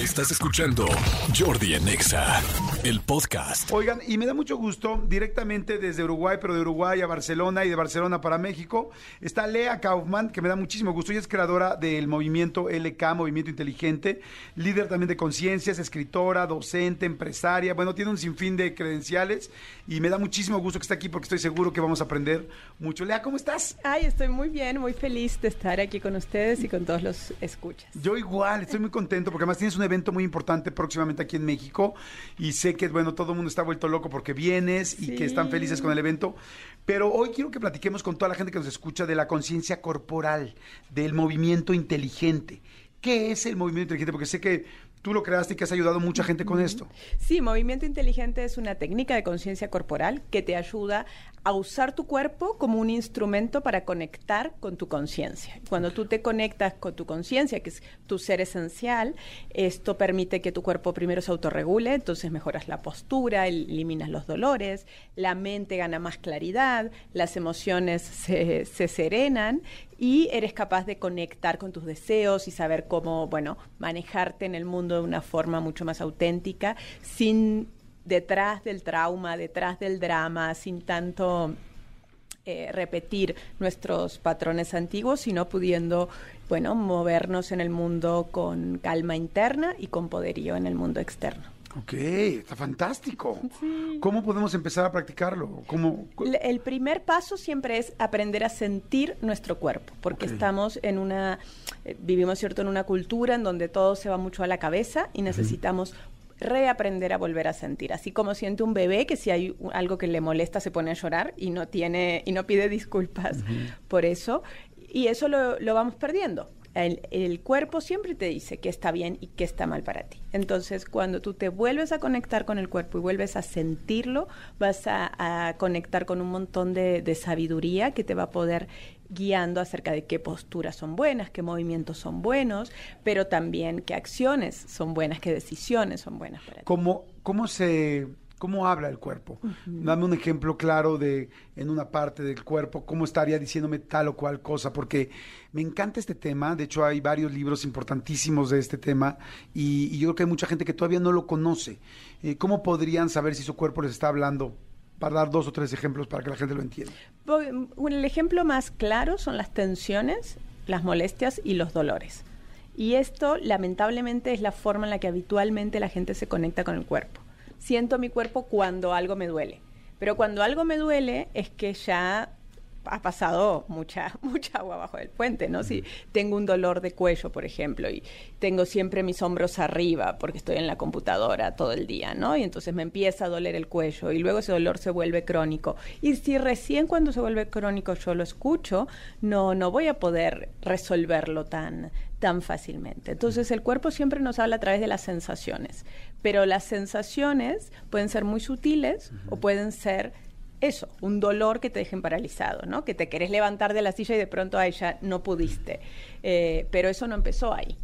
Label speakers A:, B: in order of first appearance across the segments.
A: Estás escuchando Jordi Anexa, el podcast.
B: Oigan, y me da mucho gusto, directamente desde Uruguay, pero de Uruguay a Barcelona y de Barcelona para México, está Lea Kaufman, que me da muchísimo gusto. Ella es creadora del movimiento LK, Movimiento Inteligente, líder también de conciencias, escritora, docente, empresaria. Bueno, tiene un sinfín de credenciales y me da muchísimo gusto que esté aquí porque estoy seguro que vamos a aprender mucho. Lea, ¿cómo estás?
C: Ay, estoy muy bien, muy feliz de estar aquí con ustedes y con todos los escuchas.
B: Yo igual, estoy muy contento porque además tienes un evento muy importante próximamente aquí en México y sé que, bueno, todo el mundo está vuelto loco porque vienes y que están felices con el evento. Pero hoy quiero que platiquemos con toda la gente que nos escucha de la conciencia corporal, del movimiento inteligente. ¿Qué es el movimiento inteligente? Porque sé que tú lo creaste y que has ayudado a mucha gente con esto.
C: Sí, movimiento inteligente es una técnica de conciencia corporal que te ayuda a usar tu cuerpo como un instrumento para conectar con tu conciencia. Cuando tú te conectas con tu conciencia, que es tu ser esencial, esto permite que tu cuerpo primero se autorregule, entonces mejoras la postura, eliminas los dolores, la mente gana más claridad, las emociones se, se serenan y eres capaz de conectar con tus deseos y saber cómo, bueno, manejarte en el mundo de una forma mucho más auténtica sin detrás del trauma, detrás del drama, sin tanto eh, repetir nuestros patrones antiguos, sino pudiendo, bueno, movernos en el mundo con calma interna y con poderío en el mundo externo.
B: Ok, está fantástico. ¿Cómo podemos empezar a practicarlo? ¿Cómo?
C: El primer paso siempre es aprender a sentir nuestro cuerpo, porque estamos en una, eh, vivimos cierto en una cultura en donde todo se va mucho a la cabeza y necesitamos reaprender a volver a sentir. Así como siente un bebé que si hay algo que le molesta se pone a llorar y no tiene y no pide disculpas por eso. Y eso lo, lo vamos perdiendo. El, el, cuerpo siempre te dice que está bien y que está mal para ti. Entonces, cuando tú te vuelves a conectar con el cuerpo y vuelves a sentirlo, vas a, a conectar con un montón de, de, sabiduría que te va a poder guiando acerca de qué posturas son buenas, qué movimientos son buenos, pero también qué acciones son buenas, qué decisiones son buenas para ti.
B: ¿Cómo, cómo se cómo habla el cuerpo. Uh -huh. Dame un ejemplo claro de en una parte del cuerpo, cómo estaría diciéndome tal o cual cosa, porque me encanta este tema, de hecho hay varios libros importantísimos de este tema y, y yo creo que hay mucha gente que todavía no lo conoce. Eh, ¿Cómo podrían saber si su cuerpo les está hablando? Para dar dos o tres ejemplos para que la gente lo entienda.
C: El ejemplo más claro son las tensiones, las molestias y los dolores. Y esto, lamentablemente, es la forma en la que habitualmente la gente se conecta con el cuerpo siento mi cuerpo cuando algo me duele. Pero cuando algo me duele es que ya ha pasado mucha, mucha agua abajo del puente, ¿no? Si tengo un dolor de cuello, por ejemplo, y tengo siempre mis hombros arriba porque estoy en la computadora todo el día, ¿no? Y entonces me empieza a doler el cuello y luego ese dolor se vuelve crónico. Y si recién cuando se vuelve crónico yo lo escucho, no, no voy a poder resolverlo tan, tan fácilmente. Entonces el cuerpo siempre nos habla a través de las sensaciones, pero las sensaciones pueden ser muy sutiles uh -huh. o pueden ser eso, un dolor que te dejen paralizado, ¿no? Que te querés levantar de la silla y de pronto ahí ya no pudiste. Eh, pero eso no empezó ahí.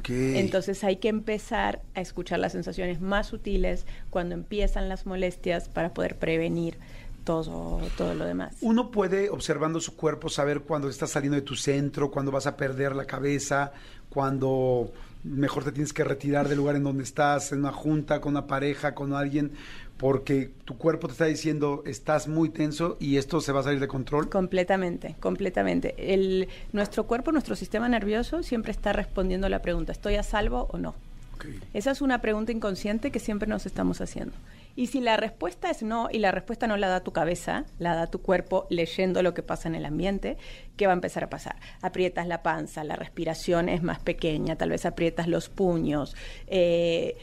B: Okay.
C: Entonces hay que empezar a escuchar las sensaciones más sutiles cuando empiezan las molestias para poder prevenir todo, todo lo demás.
B: Uno puede, observando su cuerpo, saber cuando estás saliendo de tu centro, cuando vas a perder la cabeza, cuando mejor te tienes que retirar del lugar en donde estás, en una junta, con una pareja, con alguien, porque tu cuerpo te está diciendo estás muy tenso y esto se va a salir de control.
C: Completamente, completamente. El, nuestro cuerpo, nuestro sistema nervioso siempre está respondiendo a la pregunta, ¿estoy a salvo o no? Okay. Esa es una pregunta inconsciente que siempre nos estamos haciendo. Y si la respuesta es no, y la respuesta no la da tu cabeza, la da tu cuerpo leyendo lo que pasa en el ambiente, ¿qué va a empezar a pasar? Aprietas la panza, la respiración es más pequeña, tal vez aprietas los puños, eh,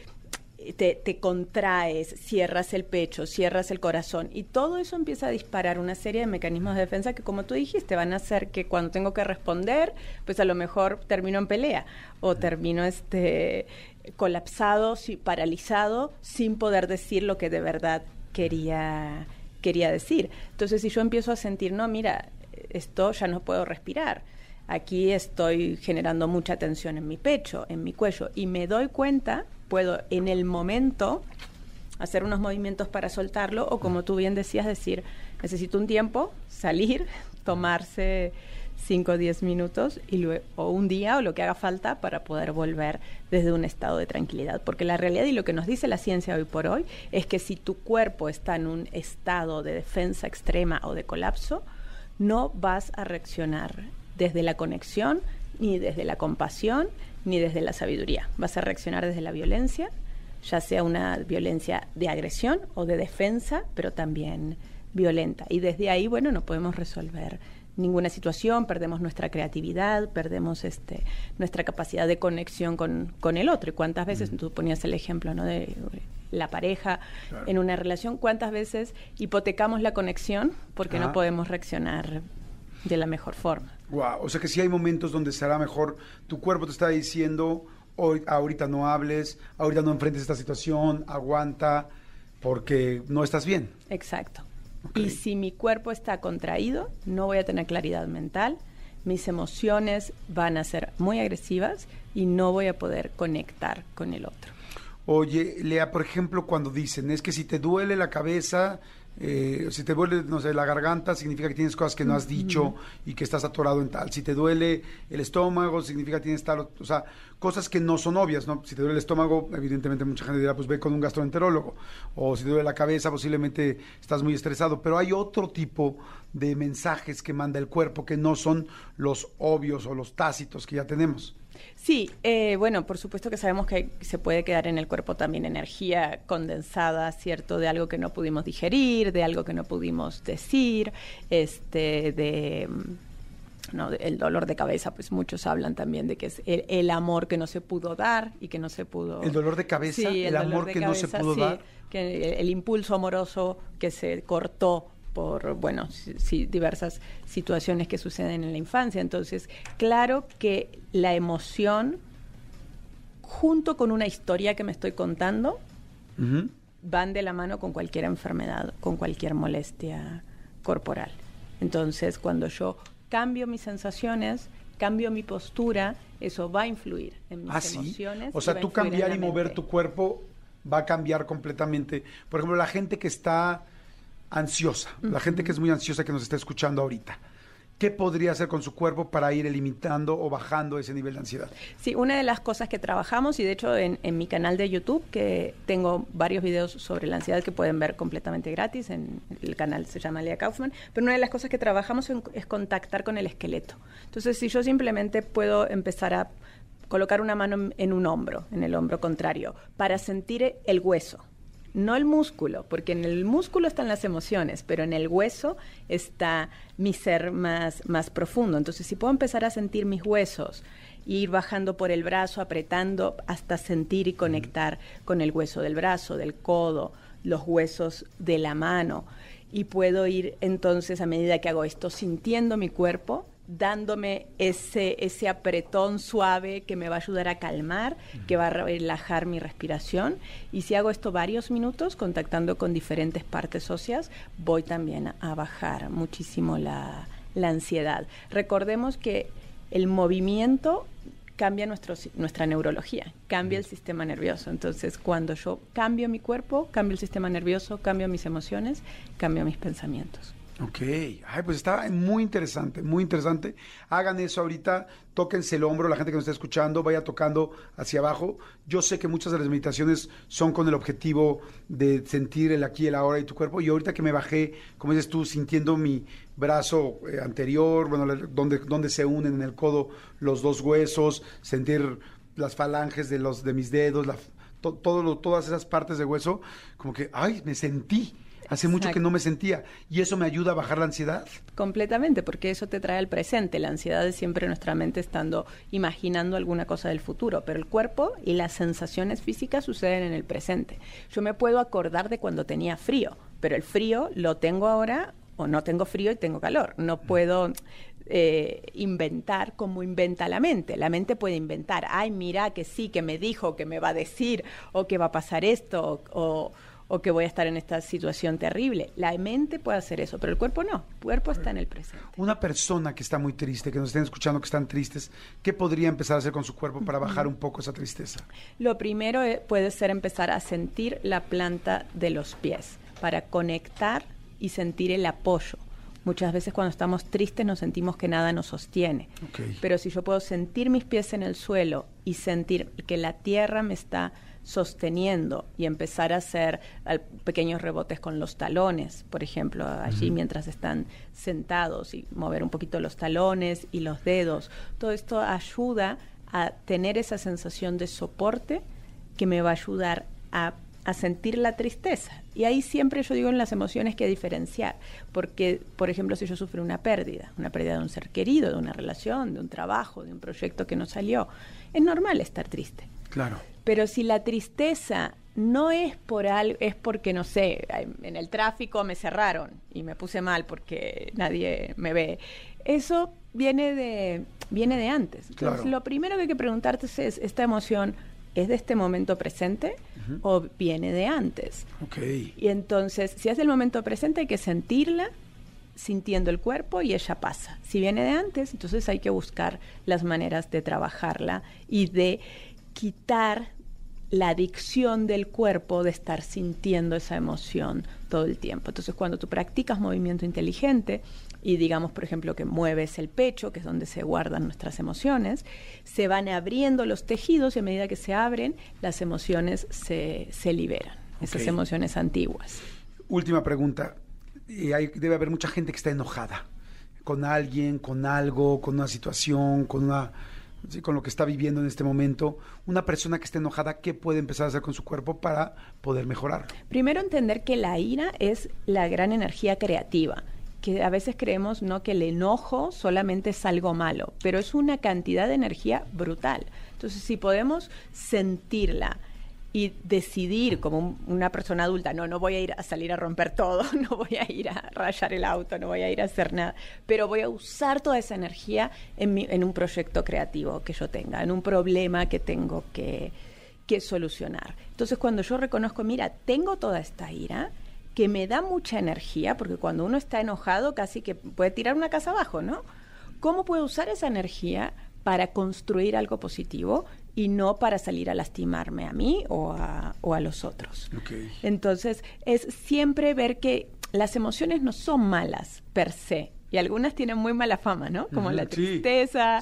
C: te, te, contraes, cierras el pecho, cierras el corazón y todo eso empieza a disparar una serie de mecanismos de defensa que como tú dijiste van a hacer que cuando tengo que responder, pues a lo mejor termino en pelea o termino este colapsado, paralizado, sin poder decir lo que de verdad quería, quería decir. Entonces si yo empiezo a sentir, no, mira, esto ya no puedo respirar. Aquí estoy generando mucha tensión en mi pecho, en mi cuello, y me doy cuenta, puedo en el momento hacer unos movimientos para soltarlo, o como tú bien decías, decir, necesito un tiempo, salir, tomarse 5 o 10 minutos y luego, o un día o lo que haga falta para poder volver desde un estado de tranquilidad. Porque la realidad y lo que nos dice la ciencia hoy por hoy es que si tu cuerpo está en un estado de defensa extrema o de colapso, no vas a reaccionar desde la conexión, ni desde la compasión, ni desde la sabiduría. Vas a reaccionar desde la violencia, ya sea una violencia de agresión o de defensa, pero también violenta. Y desde ahí, bueno, no podemos resolver ninguna situación, perdemos nuestra creatividad, perdemos este, nuestra capacidad de conexión con, con el otro. ¿Y cuántas veces, tú ponías el ejemplo ¿no? de la pareja en una relación, cuántas veces hipotecamos la conexión porque no podemos reaccionar de la mejor forma?
B: Wow, o sea que si hay momentos donde será mejor, tu cuerpo te está diciendo, hoy, ahorita no hables, ahorita no enfrentes esta situación, aguanta, porque no estás bien.
C: Exacto. Y si mi cuerpo está contraído, no voy a tener claridad mental, mis emociones van a ser muy agresivas y no voy a poder conectar con el otro.
B: Oye, Lea, por ejemplo, cuando dicen, es que si te duele la cabeza, eh, si te duele, no sé, la garganta, significa que tienes cosas que no has dicho y que estás atorado en tal. Si te duele el estómago, significa que tienes tal, o sea, cosas que no son obvias, ¿no? Si te duele el estómago, evidentemente mucha gente dirá, pues ve con un gastroenterólogo. O si te duele la cabeza, posiblemente estás muy estresado. Pero hay otro tipo de mensajes que manda el cuerpo que no son los obvios o los tácitos que ya tenemos.
C: Sí, eh, bueno, por supuesto que sabemos que se puede quedar en el cuerpo también energía condensada, ¿cierto? De algo que no pudimos digerir, de algo que no pudimos decir, este, de... No, el dolor de cabeza, pues muchos hablan también de que es el, amor que no se pudo dar y que no se pudo...
B: El dolor de cabeza, el, amor que no se pudo dar.
C: Que el impulso amoroso que se cortó por, bueno, diversas situaciones que suceden en la infancia. Entonces, claro que la emoción, junto con una historia que me estoy contando, van de la mano con cualquier enfermedad, con cualquier molestia corporal. Entonces, cuando yo cambio mis sensaciones, cambio mi postura, eso va a influir en mis
B: ¿Ah,
C: emociones.
B: O sea, tú cambiar y mover tu cuerpo va a cambiar completamente. Por ejemplo, la gente que está ansiosa, la gente que es muy ansiosa que nos está escuchando ahorita. ¿Qué podría hacer con su cuerpo para ir eliminando o bajando ese nivel de ansiedad?
C: Sí, una de las cosas que trabajamos, y de hecho en, mi canal de YouTube, que tengo varios videos sobre la ansiedad que pueden ver completamente gratis, en el canal se llama Lea Kaufman, pero una de las cosas que trabajamos es contactar con el esqueleto. Entonces, si yo simplemente puedo empezar a colocar una mano en un hombro, en el hombro contrario, para sentir el hueso, no el músculo, porque en el músculo están las emociones, pero en el hueso está mi ser más, más profundo. Entonces, si puedo empezar a sentir mis huesos, ir bajando por el brazo, apretando hasta sentir y conectar con el hueso del brazo, del codo, los huesos de la mano, y puedo ir entonces a medida que hago esto sintiendo mi cuerpo, dándome ese, ese apretón suave que me va a ayudar a calmar, que va a relajar mi respiración. Y si hago esto varios minutos, contactando con diferentes partes óseas, voy también a bajar muchísimo la, la ansiedad. Recordemos que el movimiento cambia nuestro, nuestra neurología, cambia el sistema nervioso. Entonces, cuando yo cambio mi cuerpo, cambio el sistema nervioso, cambio mis emociones, cambio mis pensamientos.
B: Ok, Ay, pues está muy interesante, muy interesante. Hagan eso ahorita, tóquense el hombro, la gente que nos está escuchando, vaya tocando hacia abajo. Yo sé que muchas de las meditaciones son con el objetivo de sentir el aquí, el ahora y tu cuerpo. Y ahorita que me bajé, como dices tú, sintiendo mi brazo eh, anterior, bueno, donde, donde se unen en el codo los dos huesos, sentir las falanges de, los, de mis dedos, todo, todas esas partes de hueso, como que, ay, me sentí Hace mucho que no me sentía. ¿Y eso me ayuda a bajar la ansiedad?
C: Completamente, porque eso te trae al presente. La ansiedad es siempre nuestra mente estando imaginando alguna cosa del futuro, pero el cuerpo y las sensaciones físicas suceden en el presente. Yo me puedo acordar de cuando tenía frío, pero el frío lo tengo ahora o no tengo frío y tengo calor. No puedo eh, inventar como inventa la mente. La mente puede inventar, ay, mira que sí, que me dijo, que me va a decir, o que va a pasar esto, o, o que voy a estar en esta situación terrible. La mente puede hacer eso, pero el cuerpo no. El cuerpo está en el presente.
B: Una persona que está muy triste, que nos estén escuchando que están tristes, ¿qué podría empezar a hacer con su cuerpo para bajar un poco esa tristeza?
C: Lo primero eh, puede ser empezar a sentir la planta de los pies para conectar y sentir el apoyo Muchas veces cuando estamos tristes nos sentimos que nada nos sostiene. Pero si yo puedo sentir mis pies en el suelo y sentir que la tierra me está sosteniendo y empezar a hacer pequeños rebotes con los talones, por ejemplo, allí mientras están sentados y mover un poquito los talones y los dedos. Todo esto ayuda a tener esa sensación de soporte que me va a ayudar a, a sentir la tristeza. Y ahí siempre yo digo en las emociones que diferenciar, porque, por ejemplo, si yo sufro una pérdida, una pérdida de un ser querido, de una relación, de un trabajo, de un proyecto que no salió, es normal estar triste.
B: Claro.
C: Pero si la tristeza no es por algo, es porque, no sé, en el tráfico me cerraron y me puse mal porque nadie me ve. Eso viene de, viene de antes. Entonces, lo primero que hay que preguntarte es, ¿esta emoción es de este momento presente o viene de antes?
B: Okay.
C: Y entonces, si es del momento presente, hay que sentirla, sintiendo el cuerpo y ella pasa. Si viene de antes, entonces hay que buscar las maneras de trabajarla y de quitar la adicción del cuerpo de estar sintiendo esa emoción todo el tiempo. Entonces, cuando tú practicas movimiento inteligente y digamos, por ejemplo, que mueves el pecho, que es donde se guardan nuestras emociones, se van abriendo los tejidos y a medida que se abren, las emociones se, se liberan, esas emociones antiguas.
B: Última pregunta. Y hay, debe haber mucha gente que está enojada con alguien, con algo, con una situación, con una con lo que está viviendo en este momento, una persona que esté enojada, ¿qué puede empezar a hacer con su cuerpo para poder mejorar?
C: Primero entender que la ira es la gran energía creativa que a veces creemos no que el enojo solamente es algo malo, pero es una cantidad de energía brutal. Entonces, si podemos sentirla, y decidir como una persona adulta, no, no voy a ir a salir a romper todo, no voy a ir a rayar el auto, no voy a ir a hacer nada, pero voy a usar toda esa energía en, en un proyecto creativo que yo tenga, en un problema que tengo que, que solucionar. Entonces cuando yo reconozco, mira, tengo toda esta ira, que me da mucha energía, porque cuando uno está enojado casi que puede tirar una casa abajo, ¿no? ¿Cómo puedo usar esa energía para construir algo positivo y no para salir a lastimarme a mí o a, o a los otros. Entonces, es siempre ver que las emociones no son malas per se, y algunas tienen muy mala fama, ¿no? Como la tristeza,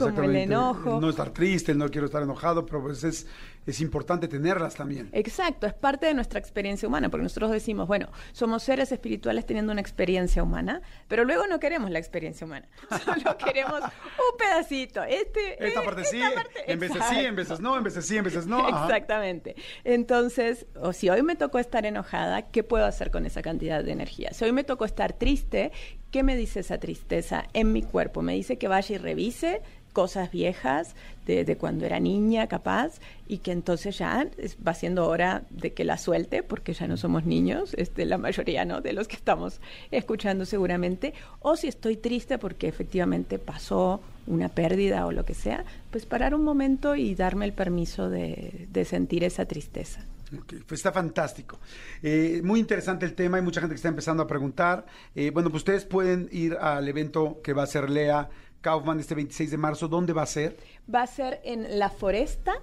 C: como el enojo.
B: No estar triste, no quiero estar enojado, pero pues es, es importante tenerlas también.
C: Exacto, es parte de nuestra experiencia humana, porque nosotros decimos, bueno, somos seres espirituales teniendo una experiencia humana, pero luego no queremos la experiencia humana, solo queremos un pedacito. Este,
B: esta parte sí, en veces sí, en veces no, en veces sí, en veces no.
C: Exactamente. Entonces, o si hoy me tocó estar enojada, ¿qué puedo hacer con esa cantidad de energía? Si hoy me tocó estar triste, ¿Qué me dice esa tristeza en mi cuerpo? Me dice que vaya y revise cosas viejas de, cuando era niña capaz y que entonces ya va siendo hora de que la suelte porque ya no somos niños, este, la mayoría no de los que estamos escuchando seguramente, o si estoy triste porque efectivamente pasó una pérdida o lo que sea, pues parar un momento y darme el permiso de sentir esa tristeza.
B: Pues está fantástico. Eh, muy interesante el tema, hay mucha gente que está empezando a preguntar. Eh, bueno, pues ustedes pueden ir al evento que va a ser Lea Kaufman este 26 de marzo. ¿Dónde va a ser?
C: Va a ser en La Foresta,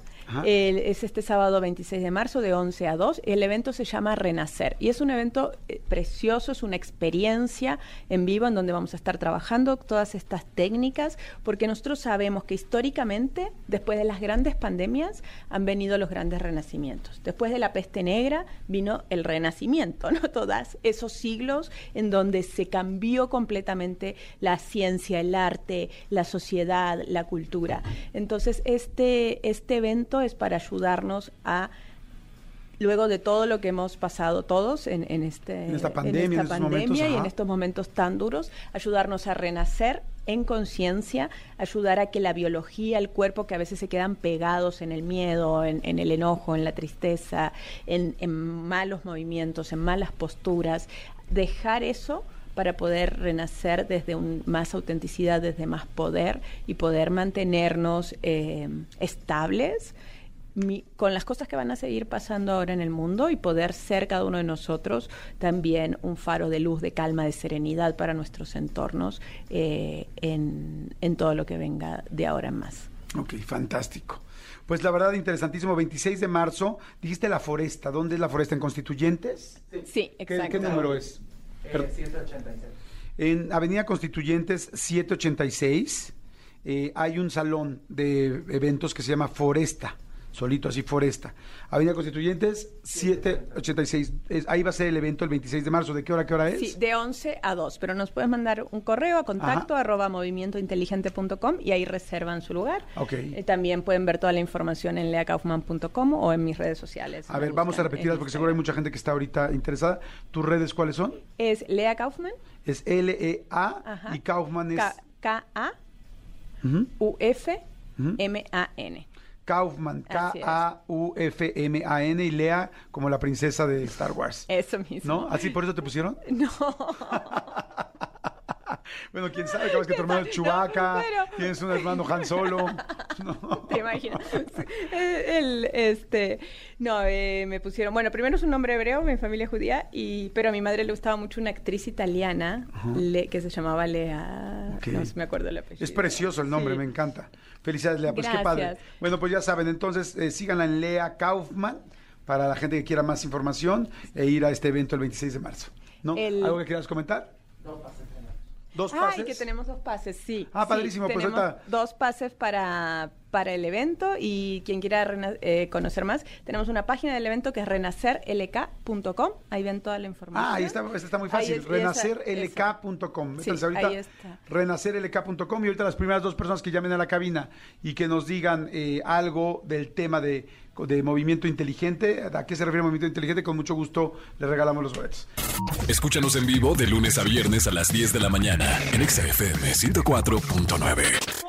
C: es este sábado 26 de marzo de 11 a 2. El evento se llama Renacer y es un evento eh, precioso, es una experiencia en vivo en donde vamos a estar trabajando todas estas técnicas porque nosotros sabemos que históricamente, después de las grandes pandemias, han venido los grandes renacimientos. Después de la peste negra vino el renacimiento, ¿no? Todos esos siglos en donde se cambió completamente la ciencia, el arte, la sociedad, la cultura. Entonces, este, este evento es para ayudarnos a luego de todo lo que hemos pasado todos en, este,
B: esta pandemia,
C: y en estos momentos tan duros, ayudarnos a renacer en conciencia, ayudar a que la biología, el cuerpo, que a veces se quedan pegados en el miedo, en, el enojo, en la tristeza, en, en malos movimientos, en malas posturas, dejar eso para poder renacer desde un, más autenticidad, desde más poder y poder mantenernos eh, estables con las cosas que van a seguir pasando ahora en el mundo y poder ser cada uno de nosotros también un faro de luz, de calma, de serenidad para nuestros entornos eh, en, en todo lo que venga de ahora en más.
B: Ok, fantástico. Pues la verdad, interesantísimo. 26 de marzo, dijiste la foresta. ¿Dónde es la foresta? ¿En Constituyentes?
C: Sí, exacto.
B: ¿Qué, número es?
D: 186.
B: En Avenida Constituyentes 786 eh, hay un salón de eventos que se llama Foresta solito así Foresta. Avenida Constituyentes 786. Es, ahí va a ser el evento el 26 de marzo. ¿De qué hora qué hora es?
C: Sí, de 11 a 2, pero nos puedes mandar un correo a contacto arroba movimientointeligente.com y ahí reservan su lugar.
B: Ok.
C: Eh, también pueden ver toda la información en leakaufman.com o en mis redes sociales.
B: A ver, vamos a repetirlas porque seguro hay mucha gente que está ahorita interesada. ¿Tus redes cuáles son?
C: Es Lea Kaufman.
B: Es L-E-A y Kaufman es...
C: K-A-U-F-M-A-N.
B: Kaufman, K-A-U-F-M-A-N y Lea como la princesa de Star Wars.
C: Eso mismo.
B: ¿No? ¿Así por eso te pusieron?
C: No.
B: bueno, quién sabe, capaz que tu hermano es Chubaca, tienes un hermano Han Solo.
C: No. Te imaginas. El, este, no, eh, me pusieron, bueno, primero es un nombre hebreo, mi familia es judía, y, pero a mi madre le gustaba mucho una actriz italiana le, que se llamaba Lea, no me acuerdo el apellido.
B: Es precioso el nombre, me encanta. Felicidades, Lea, pues qué padre. Bueno, pues ya saben, entonces eh, síganla en Lea Kaufman para la gente que quiera más información e ir a este evento el 26 de marzo. ¿No? ¿Algo que quieras comentar?
C: No, ¿Dos pases? Ay, que tenemos dos pases, sí.
B: Ah, padrísimo. pues ahorita...
C: Dos pases para, para el evento y quien quiera eh, conocer más, tenemos una página del evento que es renacerlk.com. Ahí ven toda la información.
B: Ah, ahí está, está muy fácil. renacerlk.com. Sí, ahí está. Renacerlk.com y ahorita las primeras dos personas que llamen a la cabina y que nos digan eh, algo del tema de de movimiento inteligente. ¿A qué se refiere movimiento inteligente? Con mucho gusto le regalamos los boletos.
A: Escúchanos en vivo de lunes a viernes a las 10 de la mañana en XFM 104.9.